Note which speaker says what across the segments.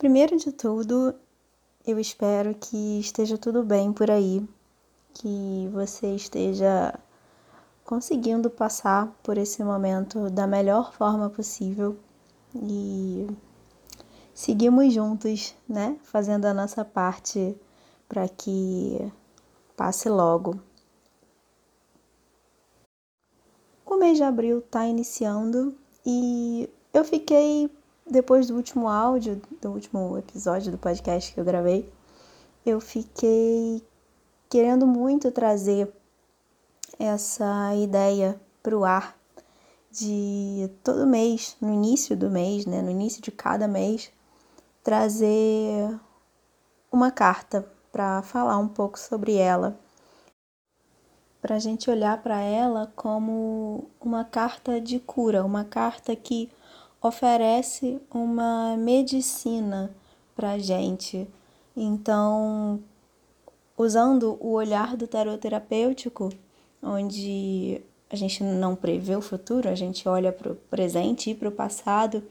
Speaker 1: Primeiro de tudo, eu espero que esteja tudo bem por aí, que você esteja conseguindo passar por esse momento da melhor forma possível e seguimos juntos, né? Fazendo a nossa parte para que passe logo. O mês de abril está iniciando e eu fiquei, depois do último áudio, do último episódio do podcast que eu gravei, eu fiquei querendo muito trazer essa ideia para o ar de todo mês, no início do mês, né, no início de cada mês, trazer uma carta para falar um pouco sobre ela. Para a gente olhar para ela como uma carta de cura, uma carta que oferece uma medicina para gente. Então, usando o olhar do tarot terapêutico, onde a gente não prevê o futuro, a gente olha para o presente e para o passado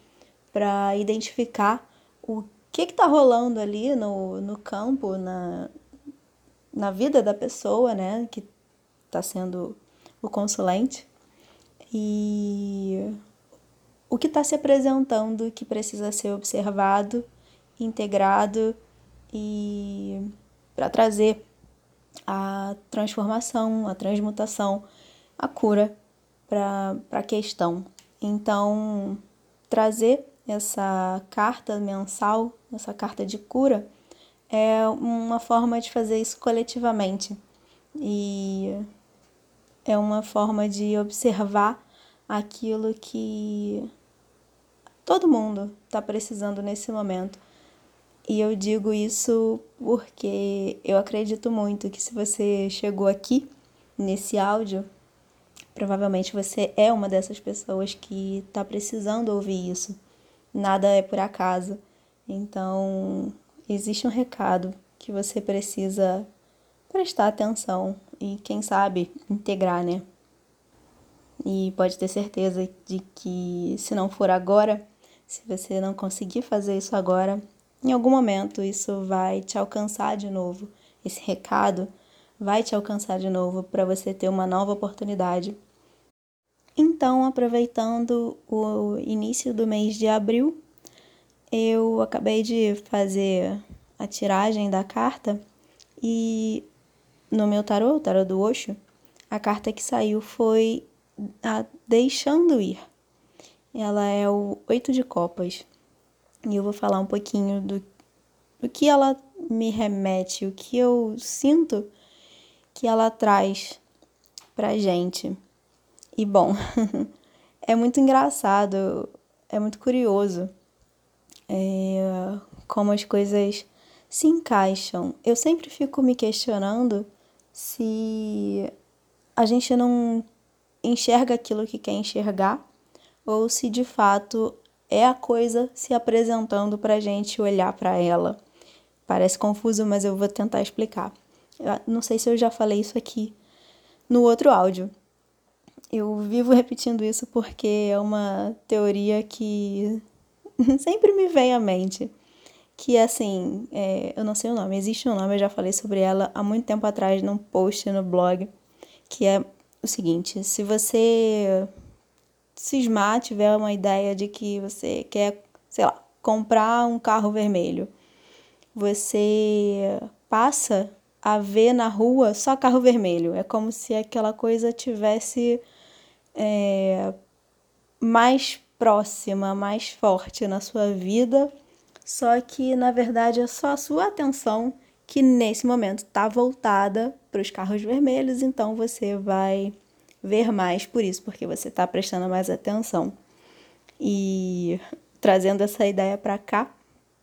Speaker 1: para identificar o que está rolando ali no, no campo, na, na vida da pessoa, né, que está sendo o consulente e o que está se apresentando que precisa ser observado, integrado e para trazer a transformação, a transmutação, a cura para a questão. Então, trazer essa carta mensal, essa carta de cura, é uma forma de fazer isso coletivamente. E é uma forma de observar aquilo que todo mundo está precisando nesse momento. E eu digo isso porque eu acredito muito que se você chegou aqui nesse áudio, provavelmente você é uma dessas pessoas que está precisando ouvir isso. Nada é por acaso. Então, existe um recado que você precisa prestar atenção e, quem sabe, integrar, né? E pode ter certeza de que, se não for agora, se você não conseguir fazer isso agora, em algum momento isso vai te alcançar de novo. Esse recado vai te alcançar de novo para você ter uma nova oportunidade. Então, aproveitando o início do mês de abril, eu acabei de fazer a tiragem da carta e no meu tarô, o tarô do Osho, a carta que saiu foi a Deixando Ir. Ela é o Oito de Copas. E eu vou falar um pouquinho do, do que ela me remete, o que eu sinto que ela traz pra gente. E bom, é muito engraçado, é muito curioso é, como as coisas se encaixam. Eu sempre fico me questionando se a gente não enxerga aquilo que quer enxergar ou se de fato é a coisa se apresentando para a gente olhar para ela. Parece confuso, mas eu vou tentar explicar. Eu não sei se eu já falei isso aqui no outro áudio. Eu vivo repetindo isso porque é uma teoria que sempre me vem à mente que assim, é, eu não sei o nome, existe um nome, eu já falei sobre ela há muito tempo atrás num post no blog, que é o seguinte: se você cismar, tiver uma ideia de que você quer, sei lá, comprar um carro vermelho, você passa a ver na rua só carro vermelho. É como se aquela coisa tivesse é, mais próxima, mais forte na sua vida só que na verdade é só a sua atenção que nesse momento está voltada para os carros vermelhos, então você vai ver mais por isso, porque você está prestando mais atenção. E trazendo essa ideia para cá,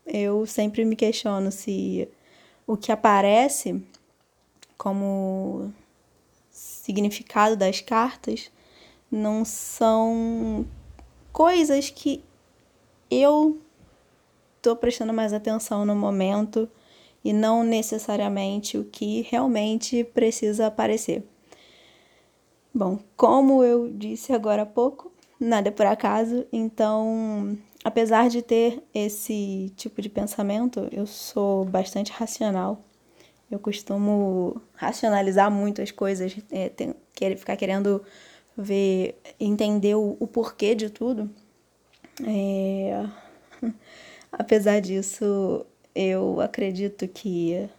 Speaker 1: eu sempre me questiono se o que aparece como significado das cartas não são coisas que eu estou prestando mais atenção no momento e não necessariamente o que realmente precisa aparecer. Bom, como eu disse agora há pouco, nada é por acaso. Então, apesar de ter esse tipo de pensamento, eu sou bastante racional. Eu costumo racionalizar muito as coisas, é, tem, querer, ficar querendo ver, entender o, o porquê de tudo. É... Apesar disso, eu acredito que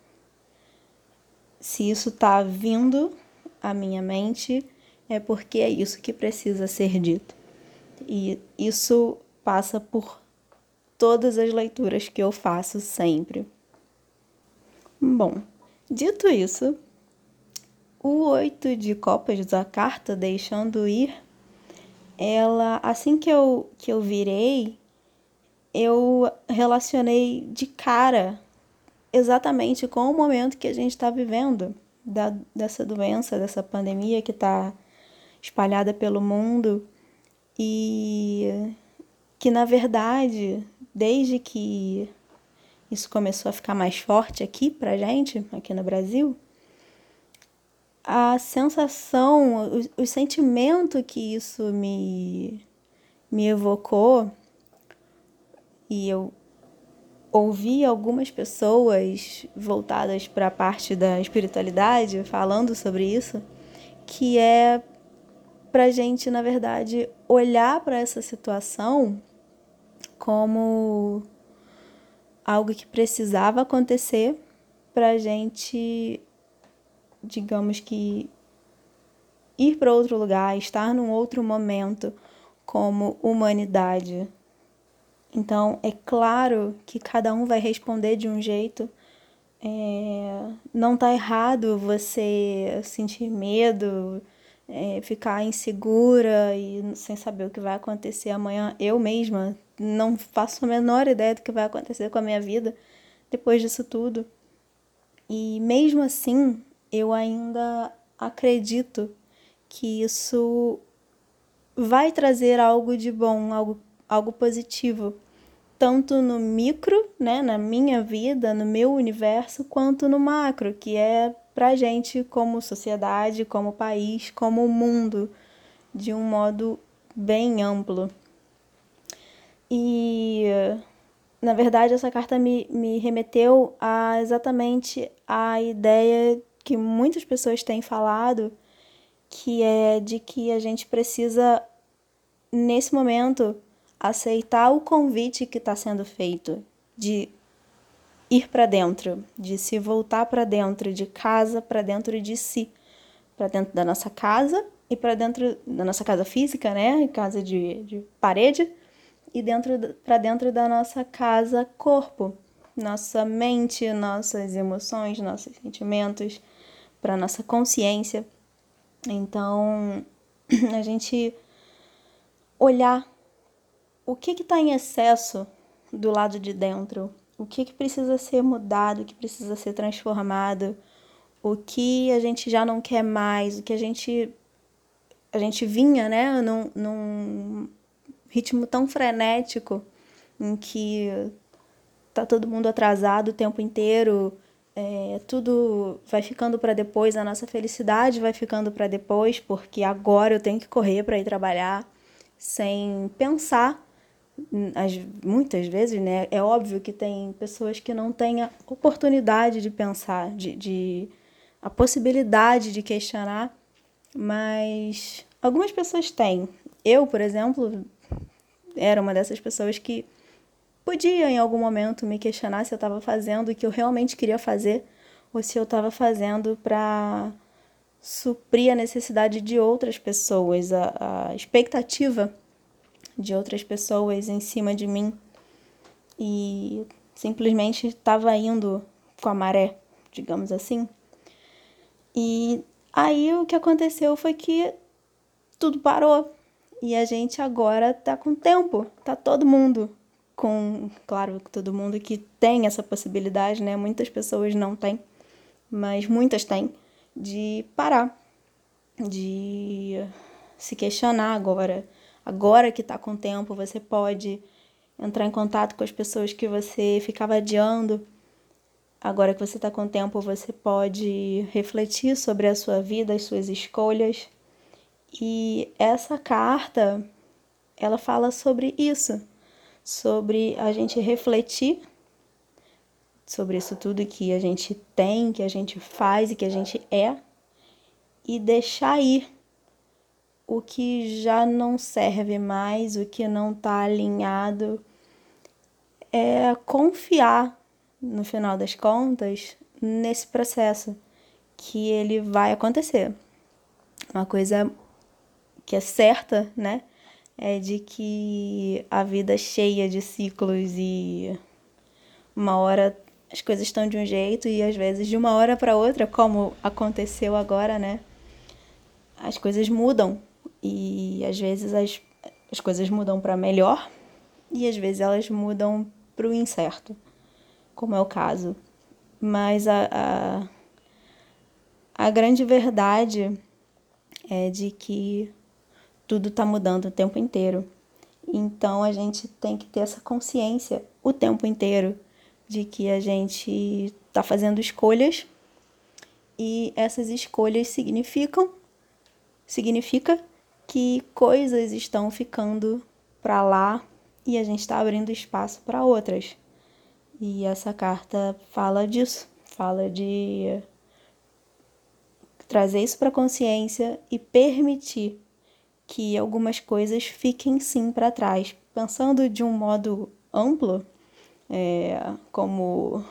Speaker 1: se isso está vindo à minha mente, é porque é isso que precisa ser dito. E isso passa por todas as leituras que eu faço sempre. Bom, dito isso, o oito de copas da carta deixando ir, ela assim que eu que eu virei, eu relacionei de cara exatamente com o momento que a gente está vivendo da, dessa doença, dessa pandemia que está espalhada pelo mundo e que na verdade, desde que isso começou a ficar mais forte aqui pra gente, aqui no Brasil, a sensação, o, o sentimento que isso me, me evocou e eu ouvi algumas pessoas voltadas para a parte da espiritualidade falando sobre isso, que é para gente, na verdade, olhar para essa situação como algo que precisava acontecer para gente, digamos que, ir para outro lugar, estar num outro momento como humanidade então, é claro que cada um vai responder de um jeito. É, não tá errado você sentir medo, é, ficar insegura e sem saber o que vai acontecer amanhã. Eu mesma não faço a menor ideia do que vai acontecer com a minha vida depois disso tudo. E mesmo assim, eu ainda acredito que isso vai trazer algo de bom, algo, algo positivo tanto no micro, né, na minha vida, no meu universo, quanto no macro, que é pra gente como sociedade, como país, como mundo, de um modo bem amplo. E na verdade essa carta me, me remeteu a exatamente a ideia que muitas pessoas têm falado, que é de que a gente precisa, nesse momento, aceitar o convite que está sendo feito de ir para dentro, de se voltar para dentro de casa, para dentro de si, para dentro da nossa casa e para dentro da nossa casa física, né, casa de, de parede, e dentro para dentro da nossa casa corpo, nossa mente, nossas emoções, nossos sentimentos, para nossa consciência. Então, a gente olhar o que está em excesso do lado de dentro, o que, que precisa ser mudado, o que precisa ser transformado, o que a gente já não quer mais, o que a gente a gente vinha, né, num, num ritmo tão frenético em que tá todo mundo atrasado o tempo inteiro, é, tudo vai ficando para depois, a nossa felicidade vai ficando para depois, porque agora eu tenho que correr para ir trabalhar, sem pensar as, muitas vezes, né, é óbvio que tem pessoas que não têm a oportunidade de pensar, de, de a possibilidade de questionar, mas algumas pessoas têm. Eu, por exemplo, era uma dessas pessoas que podia em algum momento me questionar se eu estava fazendo o que eu realmente queria fazer ou se eu estava fazendo para suprir a necessidade de outras pessoas, a, a expectativa de outras pessoas em cima de mim e simplesmente estava indo com a maré, digamos assim. E aí o que aconteceu foi que tudo parou e a gente agora tá com tempo, tá todo mundo com, claro, todo mundo que tem essa possibilidade, né? Muitas pessoas não têm, mas muitas têm de parar, de se questionar agora, Agora que está com tempo, você pode entrar em contato com as pessoas que você ficava adiando. Agora que você está com tempo, você pode refletir sobre a sua vida, as suas escolhas. E essa carta, ela fala sobre isso, sobre a gente refletir sobre isso tudo que a gente tem, que a gente faz e que a gente é, e deixar ir o que já não serve mais, o que não está alinhado, é confiar, no final das contas, nesse processo que ele vai acontecer. Uma coisa que é certa, né? É de que a vida é cheia de ciclos e uma hora as coisas estão de um jeito e às vezes de uma hora para outra, como aconteceu agora, né? As coisas mudam e às vezes as, as coisas mudam para melhor e às vezes elas mudam para o incerto, como é o caso. Mas a, a, a grande verdade é de que tudo está mudando o tempo inteiro. Então a gente tem que ter essa consciência o tempo inteiro de que a gente está fazendo escolhas e essas escolhas significam significa que coisas estão ficando para lá e a gente está abrindo espaço para outras. E essa carta fala disso, fala de trazer isso para consciência e permitir que algumas coisas fiquem sim para trás. Pensando de um modo amplo, é, como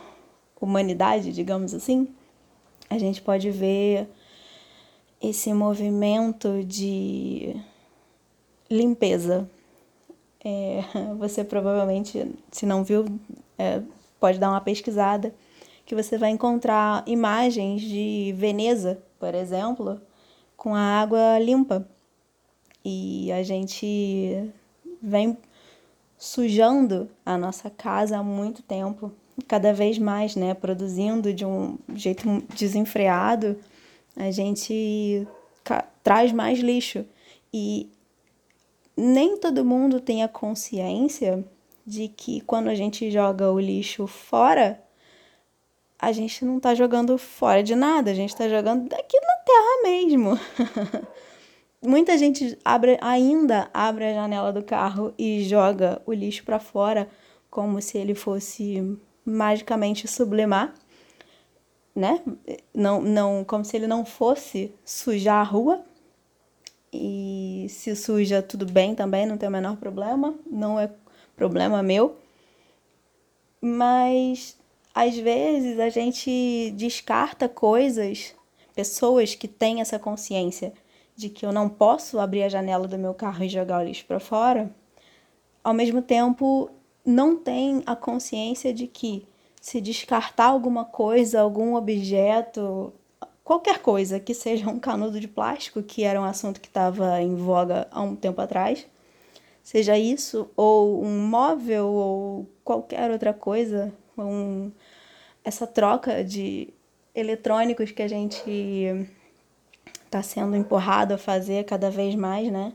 Speaker 1: humanidade, digamos assim, a gente pode ver esse movimento de limpeza. É, você provavelmente, se não viu, é, pode dar uma pesquisada, que você vai encontrar imagens de Veneza, por exemplo, com a água limpa. E a gente vem sujando a nossa casa há muito tempo, cada vez mais, né, produzindo de um jeito desenfreado, a gente traz mais lixo e nem todo mundo tem a consciência de que quando a gente joga o lixo fora, a gente não está jogando fora de nada, a gente está jogando daqui na terra mesmo. muita gente abre, ainda abre a janela do carro e joga o lixo para fora como se ele fosse magicamente sublimar, né? Não, não, como se ele não fosse sujar a rua. E se suja, tudo bem também, não tem o menor problema, não é problema meu. Mas às vezes a gente descarta coisas, pessoas que têm essa consciência de que eu não posso abrir a janela do meu carro e jogar o lixo para fora, ao mesmo tempo não tem a consciência de que se descartar alguma coisa, algum objeto, qualquer coisa que seja um canudo de plástico, que era um assunto que estava em voga há um tempo atrás, seja isso, ou um móvel, ou qualquer outra coisa, um, essa troca de eletrônicos que a gente está sendo empurrado a fazer cada vez mais, né?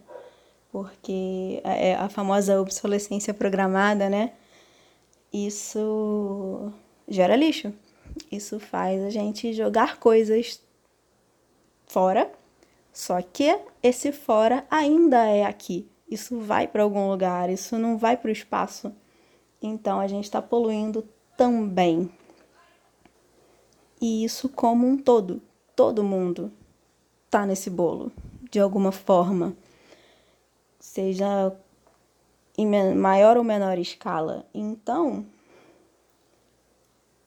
Speaker 1: Porque é a famosa obsolescência programada, né? Isso gera lixo. Isso faz a gente jogar coisas fora, só que esse fora ainda é aqui. Isso vai para algum lugar, isso não vai para o espaço. Então a gente está poluindo também. E isso como um todo, todo mundo tá nesse bolo, de alguma forma, seja em maior ou menor escala. Então,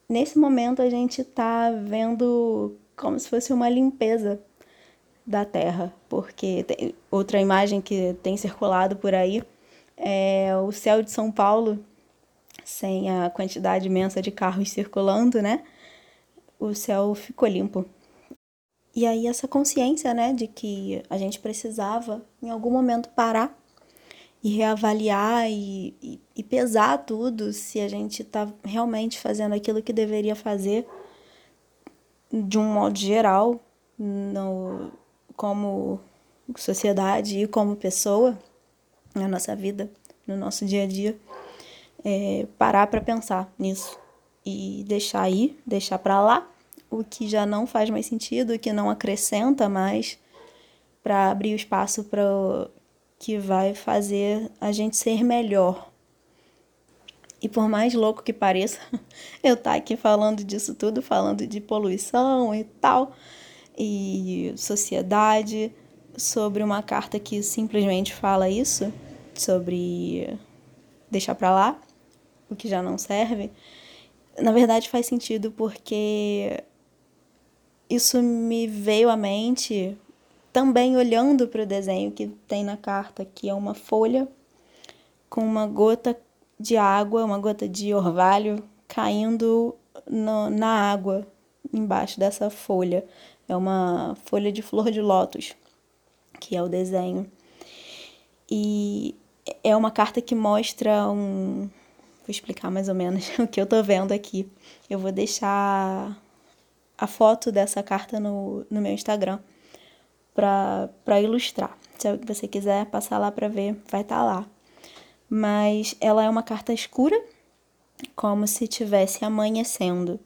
Speaker 1: nesse momento a gente está vendo como se fosse uma limpeza da Terra, porque outra imagem que tem circulado por aí é o céu de São Paulo sem a quantidade imensa de carros circulando, né? O céu ficou limpo. E aí essa consciência, né, de que a gente precisava em algum momento parar e reavaliar e, e, e pesar tudo se a gente está realmente fazendo aquilo que deveria fazer de um modo geral, no, como sociedade e como pessoa na nossa vida, no nosso dia a dia, é, parar para pensar nisso e deixar ir, deixar para lá o que já não faz mais sentido, o que não acrescenta mais, para abrir o espaço para que vai fazer a gente ser melhor. E por mais louco que pareça, eu estar tá aqui falando disso tudo, falando de poluição e tal, e sociedade, sobre uma carta que simplesmente fala isso, sobre deixar para lá, o que já não serve, na verdade faz sentido porque isso me veio à mente também olhando para o desenho que tem na carta, que é uma folha com uma gota de água, uma gota de orvalho caindo no, na água embaixo dessa folha. É uma folha de flor de lótus, que é o desenho. E é uma carta que mostra um. Vou explicar mais ou menos o que eu tô vendo aqui. Eu vou deixar a foto dessa carta no, no meu Instagram para ilustrar. Se você quiser passar lá para ver, vai estar tá lá. Mas ela é uma carta escura, como se tivesse amanhecendo.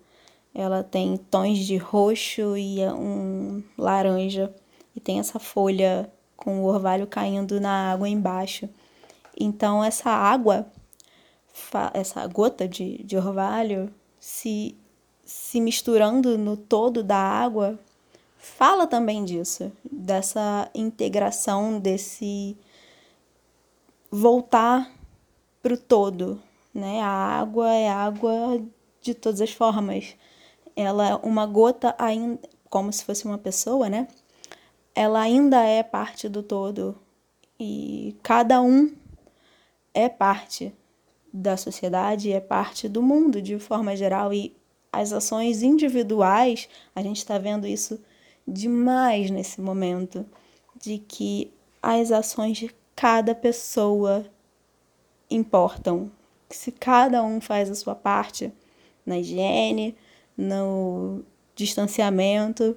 Speaker 1: Ela tem tons de roxo e um laranja e tem essa folha com o orvalho caindo na água embaixo. Então essa água, essa gota de, de orvalho, se, se misturando no todo da água, fala também disso, dessa integração, desse voltar para o todo, né? A água é água de todas as formas. Ela é uma gota ainda, como se fosse uma pessoa, né? Ela ainda é parte do todo e cada um é parte da sociedade, é parte do mundo de forma geral e as ações individuais, a gente está vendo isso demais nesse momento, de que as ações de cada pessoa importam. Se cada um faz a sua parte na higiene, no distanciamento,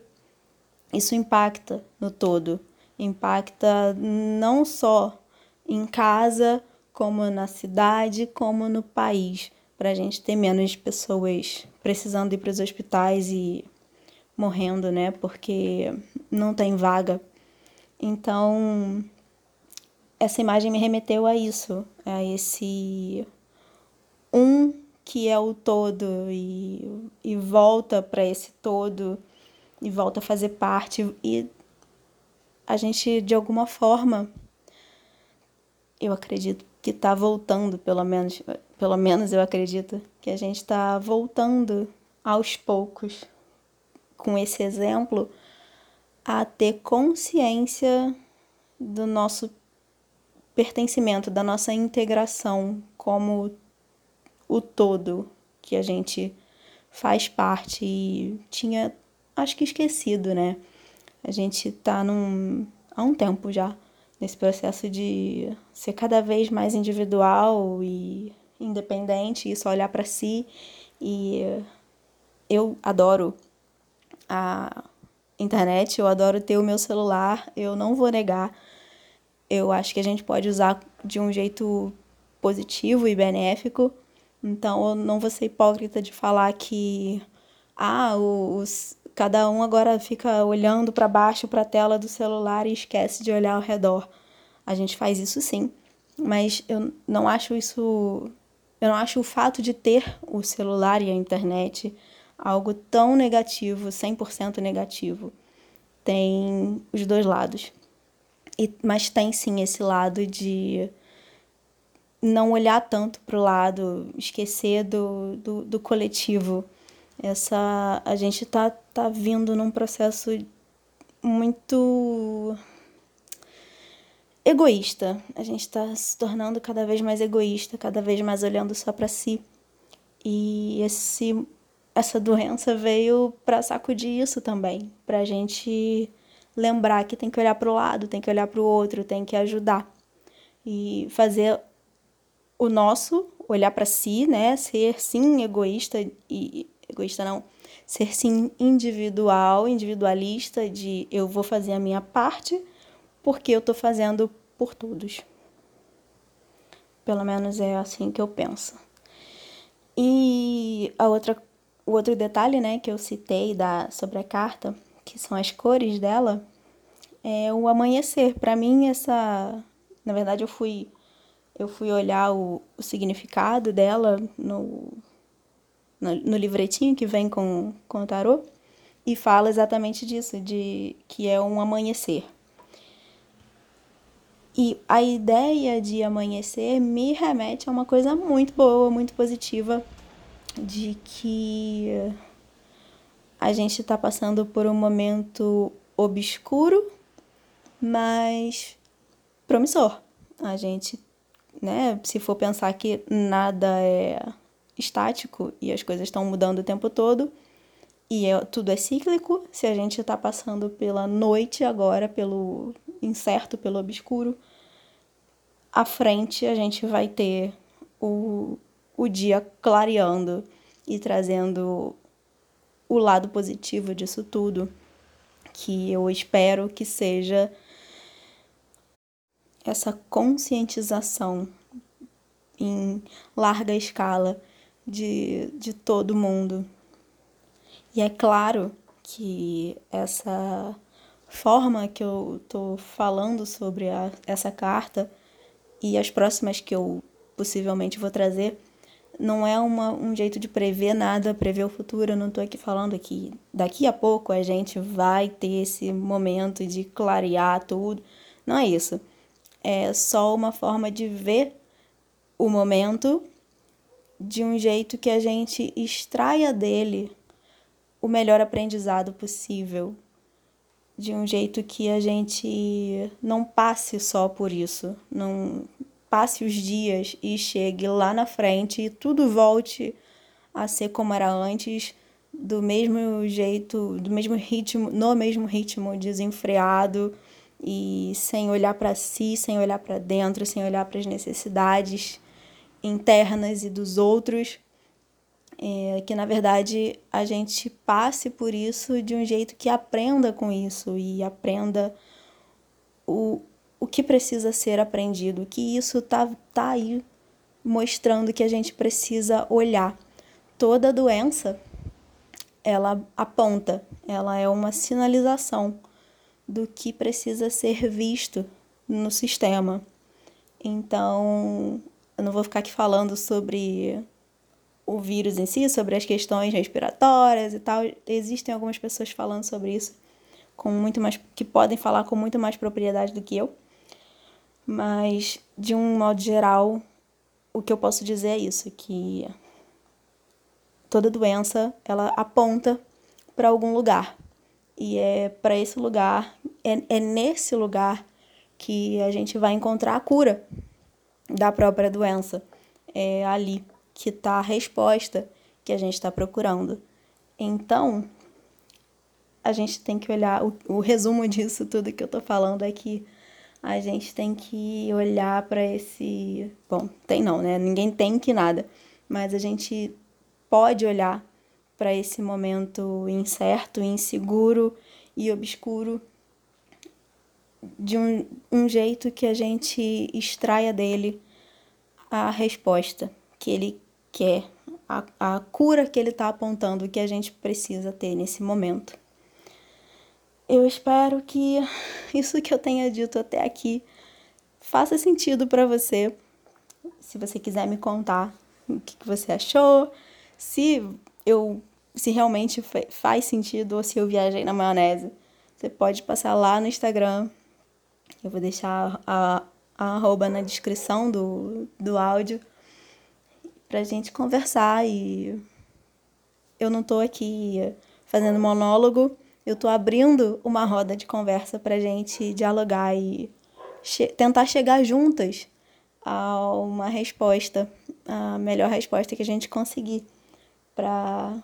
Speaker 1: isso impacta no todo. Impacta não só em casa, como na cidade, como no país, para a gente ter menos pessoas precisando ir para os hospitais e morrendo, né? Porque não tem vaga. Então, essa imagem me remeteu a isso, a esse um que é o todo e, e volta para esse todo e volta a fazer parte e a gente de alguma forma eu acredito que está voltando, pelo menos, pelo menos eu acredito que a gente está voltando aos poucos com esse exemplo a ter consciência do nosso pertencimento, da nossa integração como o todo que a gente faz parte e tinha, acho que esquecido, né? A gente tá num, há um tempo já nesse processo de ser cada vez mais individual e independente só olhar para si e eu adoro a internet, eu adoro ter o meu celular, eu não vou negar. Eu acho que a gente pode usar de um jeito positivo e benéfico. Então, eu não vou ser hipócrita de falar que ah, os, cada um agora fica olhando para baixo para a tela do celular e esquece de olhar ao redor. A gente faz isso sim, mas eu não acho isso eu não acho o fato de ter o celular e a internet algo tão negativo, 100% negativo. Tem os dois lados. E, mas tem sim esse lado de não olhar tanto para o lado, esquecer do, do, do, coletivo. Essa, a gente tá, tá vindo num processo muito egoísta. A gente está se tornando cada vez mais egoísta, cada vez mais olhando só para si. E esse essa doença veio para sacudir isso também, para a gente lembrar que tem que olhar para o lado, tem que olhar para o outro, tem que ajudar e fazer o nosso, olhar para si, né, ser sim egoísta e egoísta não, ser sim individual, individualista de eu vou fazer a minha parte porque eu estou fazendo por todos. Pelo menos é assim que eu penso. E a outra o outro detalhe, né, que eu citei da, sobre a carta, que são as cores dela, é o amanhecer. Para mim, essa Na verdade, eu fui eu fui olhar o, o significado dela no, no, no, livretinho que vem com, com o tarô e fala exatamente disso, de que é um amanhecer. E a ideia de amanhecer me remete a uma coisa muito boa, muito positiva, de que a gente está passando por um momento obscuro, mas promissor. A gente, né, se for pensar que nada é estático e as coisas estão mudando o tempo todo, e é, tudo é cíclico, se a gente está passando pela noite agora, pelo incerto, pelo obscuro, à frente a gente vai ter o, o dia clareando e trazendo o lado positivo disso tudo, que eu espero que seja essa conscientização em larga escala de, de todo mundo. E é claro que essa forma que eu estou falando sobre a, essa carta e as próximas que eu possivelmente vou trazer não é uma, um jeito de prever nada, prever o futuro. Eu não estou aqui falando que daqui a pouco a gente vai ter esse momento de clarear tudo. Não é isso. É só uma forma de ver o momento de um jeito que a gente extraia dele o melhor aprendizado possível. De um jeito que a gente não passe só por isso, não passe os dias e chegue lá na frente e tudo volte a ser como era antes, do mesmo jeito, do mesmo ritmo, no mesmo ritmo desenfreado e sem olhar para si, sem olhar para dentro, sem olhar para as necessidades internas e dos outros. É, que na verdade a gente passe por isso de um jeito que aprenda com isso e aprenda o, o que precisa ser aprendido, que isso tá, tá aí mostrando que a gente precisa olhar. Toda doença, ela aponta, ela é uma sinalização do que precisa ser visto no sistema. Então, eu não vou ficar aqui falando sobre o vírus em si, sobre as questões respiratórias e tal. Existem algumas pessoas falando sobre isso com muito mais que podem falar com muito mais propriedade do que eu. Mas, de um modo geral, o que eu posso dizer é isso, que toda doença, ela aponta para algum lugar. E é para esse lugar, é, é nesse lugar que a gente vai encontrar a cura da própria doença. É ali que está a resposta que a gente está procurando. Então, a gente tem que olhar, o, o resumo disso tudo que eu estou falando é que a gente tem que olhar para esse. Bom, tem não, né? Ninguém tem que nada, mas a gente pode olhar para esse momento incerto, inseguro e obscuro de um, um jeito que a gente extraia dele a resposta que ele quer, a, a cura que ele está apontando que a gente precisa ter nesse momento. Eu espero que isso que eu tenha dito até aqui faça sentido para você. Se você quiser me contar o que, você achou, se eu se realmente faz sentido ou se eu viajei na maionese, você pode passar lá no Instagram. Eu vou deixar a, a arroba na descrição do, do áudio pra gente conversar e eu não tô aqui fazendo monólogo, eu tô abrindo uma roda de conversa pra gente dialogar e che tentar chegar juntas a uma resposta, a melhor resposta que a gente conseguir para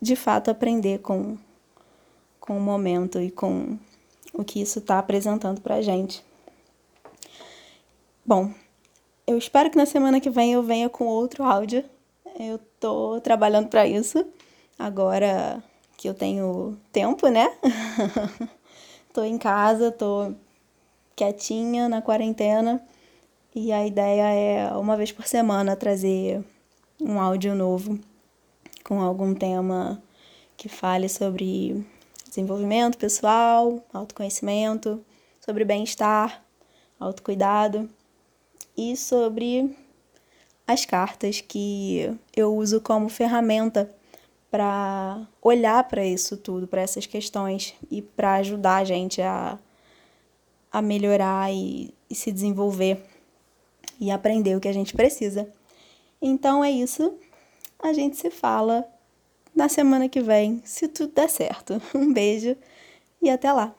Speaker 1: de fato aprender com com o momento e com o que isso está apresentando para gente. Bom, eu espero que na semana que vem eu venha com outro áudio. Eu tô trabalhando para isso. Agora que eu tenho tempo, né? tô em casa, tô quietinha na quarentena e a ideia é uma vez por semana trazer um áudio novo com algum tema que fale sobre desenvolvimento pessoal, autoconhecimento, sobre bem-estar, autocuidado e sobre as cartas que eu uso como ferramenta para olhar para isso tudo, para essas questões e para ajudar a gente a, a melhorar e, e se desenvolver e aprender o que a gente precisa. Então é isso. A gente se fala na semana que vem, se tudo der certo. Um beijo e até lá!